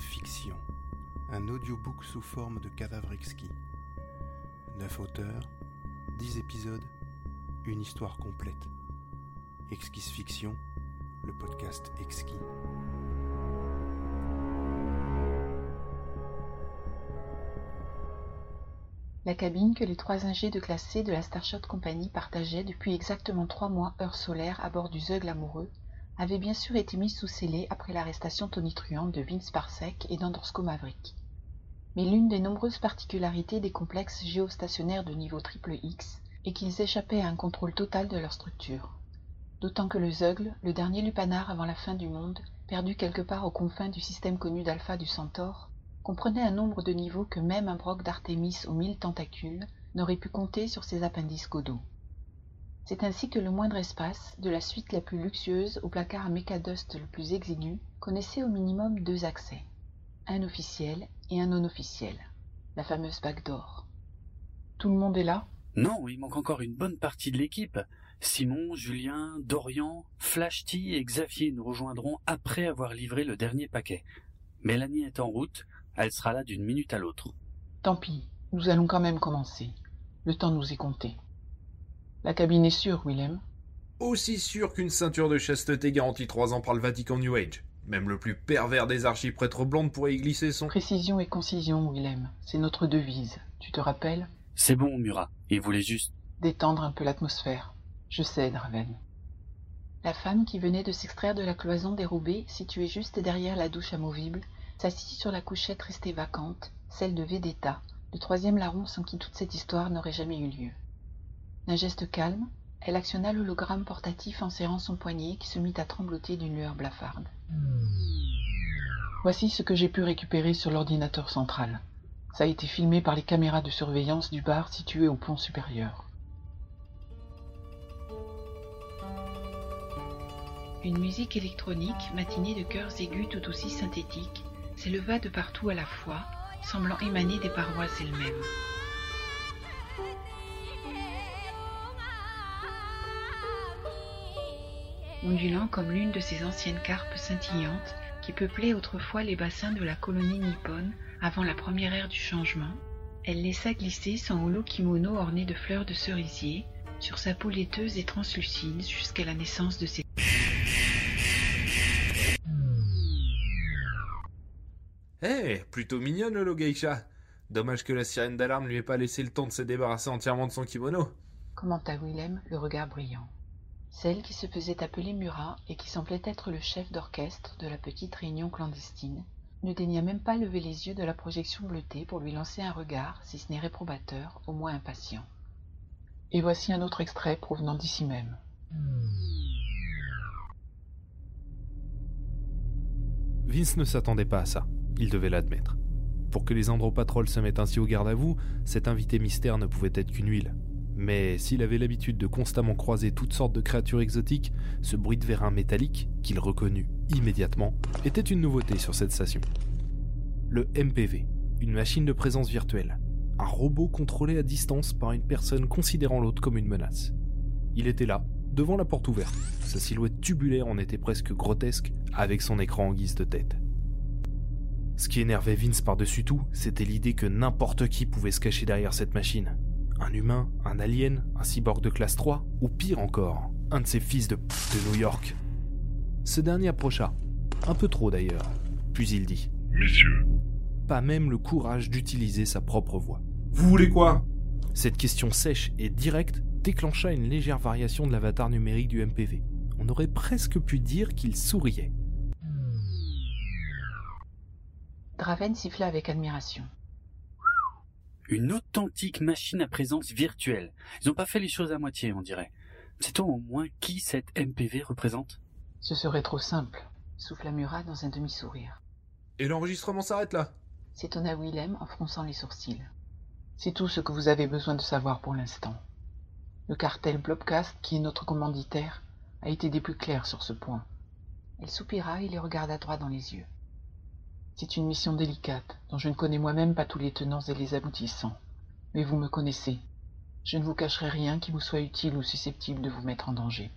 Fiction, un audiobook sous forme de cadavre exquis. Neuf auteurs, dix épisodes, une histoire complète. Exquise Fiction, le podcast exquis. La cabine que les trois ingés de classe C de la Starshot Company partageaient depuis exactement trois mois heure solaire à bord du Zeug amoureux avait bien sûr été mise sous scellé après l'arrestation tonitruante de Vince Parsec et d'Androsco Maverick. Mais l'une des nombreuses particularités des complexes géostationnaires de niveau triple X est qu'ils échappaient à un contrôle total de leur structure. D'autant que le Zeugle, le dernier lupanar avant la fin du monde, perdu quelque part aux confins du système connu d'Alpha du Centaure, comprenait un nombre de niveaux que même un broc d'Artémis aux mille tentacules n'aurait pu compter sur ses appendices caudaux. C'est ainsi que le moindre espace, de la suite la plus luxueuse au placard à le plus exigu, connaissait au minimum deux accès, un officiel et un non officiel, la fameuse backdoor. Tout le monde est là? Non, il manque encore une bonne partie de l'équipe. Simon, Julien, Dorian, Flash T et Xavier nous rejoindront après avoir livré le dernier paquet. Mélanie est en route, elle sera là d'une minute à l'autre. Tant pis, nous allons quand même commencer. Le temps nous est compté. La cabine est sûre, Willem Aussi sûre qu'une ceinture de chasteté garantie trois ans par le Vatican New Age. Même le plus pervers des archiprêtres blondes pourrait y glisser son... Précision et concision, Willem. C'est notre devise. Tu te rappelles? C'est bon, Murat. Il voulait juste... Détendre un peu l'atmosphère. Je sais, Draven. La femme qui venait de s'extraire de la cloison dérobée, située juste derrière la douche amovible, s'assit sur la couchette restée vacante, celle de Vedetta, le troisième larron sans qui toute cette histoire n'aurait jamais eu lieu. D'un geste calme, elle actionna l'hologramme portatif en serrant son poignet qui se mit à trembloter d'une lueur blafarde. Voici ce que j'ai pu récupérer sur l'ordinateur central. Ça a été filmé par les caméras de surveillance du bar situé au pont supérieur. Une musique électronique, matinée de chœurs aigus tout aussi synthétiques, s'éleva de partout à la fois, semblant émaner des parois elles-mêmes. Ondulant comme l'une de ces anciennes carpes scintillantes qui peuplaient autrefois les bassins de la colonie nippone avant la première ère du changement, elle laissa glisser son holo kimono orné de fleurs de cerisier sur sa peau laiteuse et translucide jusqu'à la naissance de ses... Eh, plutôt mignonne le geisha. Dommage que la sirène d'alarme lui ait pas laissé le temps de se débarrasser entièrement de son kimono. Commenta Willem, le regard brillant. Celle qui se faisait appeler Murat et qui semblait être le chef d'orchestre de la petite réunion clandestine ne daigna même pas lever les yeux de la projection bleutée pour lui lancer un regard, si ce n'est réprobateur, au moins impatient. Et voici un autre extrait provenant d'ici même. Vince ne s'attendait pas à ça, il devait l'admettre. Pour que les andropatrols se mettent ainsi au garde à vous, cet invité mystère ne pouvait être qu'une huile. Mais s'il avait l'habitude de constamment croiser toutes sortes de créatures exotiques, ce bruit de vérin métallique, qu'il reconnut immédiatement, était une nouveauté sur cette station. Le MPV, une machine de présence virtuelle, un robot contrôlé à distance par une personne considérant l'autre comme une menace. Il était là, devant la porte ouverte. Sa silhouette tubulaire en était presque grotesque, avec son écran en guise de tête. Ce qui énervait Vince par-dessus tout, c'était l'idée que n'importe qui pouvait se cacher derrière cette machine, un humain, un alien, un cyborg de classe 3, ou pire encore, un de ces fils de de New York. Ce dernier approcha, un peu trop d'ailleurs, puis il dit Messieurs. Pas même le courage d'utiliser sa propre voix. Vous voulez quoi? Cette question sèche et directe déclencha une légère variation de l'avatar numérique du MPV. On aurait presque pu dire qu'il souriait. Draven siffla avec admiration. Une authentique machine à présence virtuelle. Ils n'ont pas fait les choses à moitié, on dirait. Sait-on au moins qui cette MPV représente? Ce serait trop simple, souffla Murat dans un demi-sourire. Et l'enregistrement s'arrête là S'étonna Willem en fronçant les sourcils. C'est tout ce que vous avez besoin de savoir pour l'instant. Le cartel Blobcast, qui est notre commanditaire, a été des plus clairs sur ce point. Elle soupira et les regarda droit dans les yeux. C'est une mission délicate, dont je ne connais moi-même pas tous les tenants et les aboutissants. Mais vous me connaissez. Je ne vous cacherai rien qui vous soit utile ou susceptible de vous mettre en danger.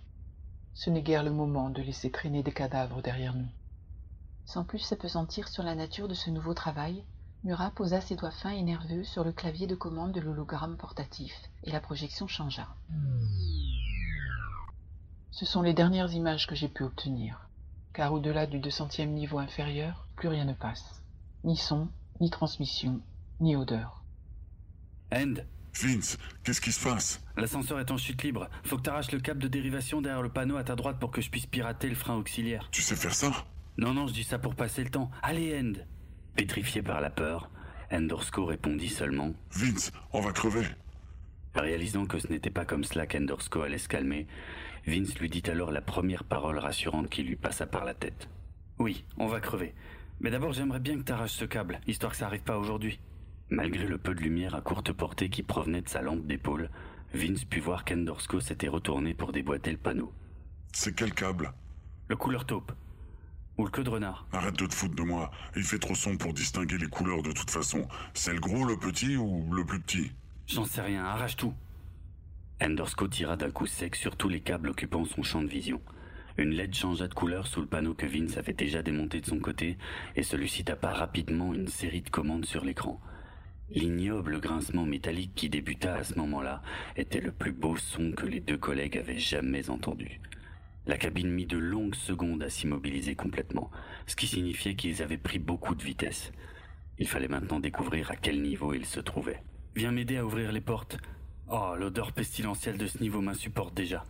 Ce n'est guère le moment de laisser traîner des cadavres derrière nous. Sans plus s'apesantir sur la nature de ce nouveau travail, Murat posa ses doigts fins et nerveux sur le clavier de commande de l'hologramme portatif, et la projection changea. Ce sont les dernières images que j'ai pu obtenir, car au-delà du 200e niveau inférieur, plus rien ne passe. Ni son, ni transmission, ni odeur. End Vince, qu'est-ce qui se passe? L'ascenseur est en chute libre. Faut que t'arraches le câble de dérivation derrière le panneau à ta droite pour que je puisse pirater le frein auxiliaire. Tu sais faire ça? Non, non, je dis ça pour passer le temps. Allez, End Pétrifié par la peur, Endorsko répondit seulement Vince, on va crever. Réalisant que ce n'était pas comme cela qu'Endorsko allait se calmer, Vince lui dit alors la première parole rassurante qui lui passa par la tête. Oui, on va crever. Mais d'abord, j'aimerais bien que t'arraches ce câble, histoire que ça arrive pas aujourd'hui. Malgré le peu de lumière à courte portée qui provenait de sa lampe d'épaule, Vince put voir qu'Endorsko s'était retourné pour déboîter le panneau. C'est quel câble? Le couleur taupe. Ou le queue de renard. Arrête de te foutre de moi. Il fait trop sombre pour distinguer les couleurs de toute façon. C'est le gros, le petit ou le plus petit? J'en sais rien, arrache tout. Endorsko tira d'un coup sec sur tous les câbles occupant son champ de vision. Une LED changea de couleur sous le panneau que Vince avait déjà démonté de son côté, et celui-ci tapa rapidement une série de commandes sur l'écran. L'ignoble grincement métallique qui débuta à ce moment-là était le plus beau son que les deux collègues avaient jamais entendu. La cabine mit de longues secondes à s'immobiliser complètement, ce qui signifiait qu'ils avaient pris beaucoup de vitesse. Il fallait maintenant découvrir à quel niveau ils se trouvaient. Viens m'aider à ouvrir les portes. Oh, l'odeur pestilentielle de ce niveau m'insupporte déjà.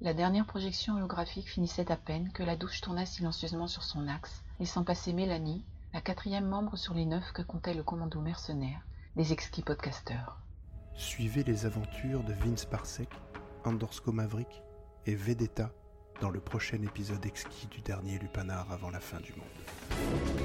La dernière projection holographique finissait à peine que la douche tourna silencieusement sur son axe, laissant passer Mélanie, la quatrième membre sur les neuf que comptait le commando mercenaire des exquis podcasteurs. Suivez les aventures de Vince Parsec, Andorsko Maverick et Vedetta dans le prochain épisode exquis du dernier Lupanar avant la fin du monde.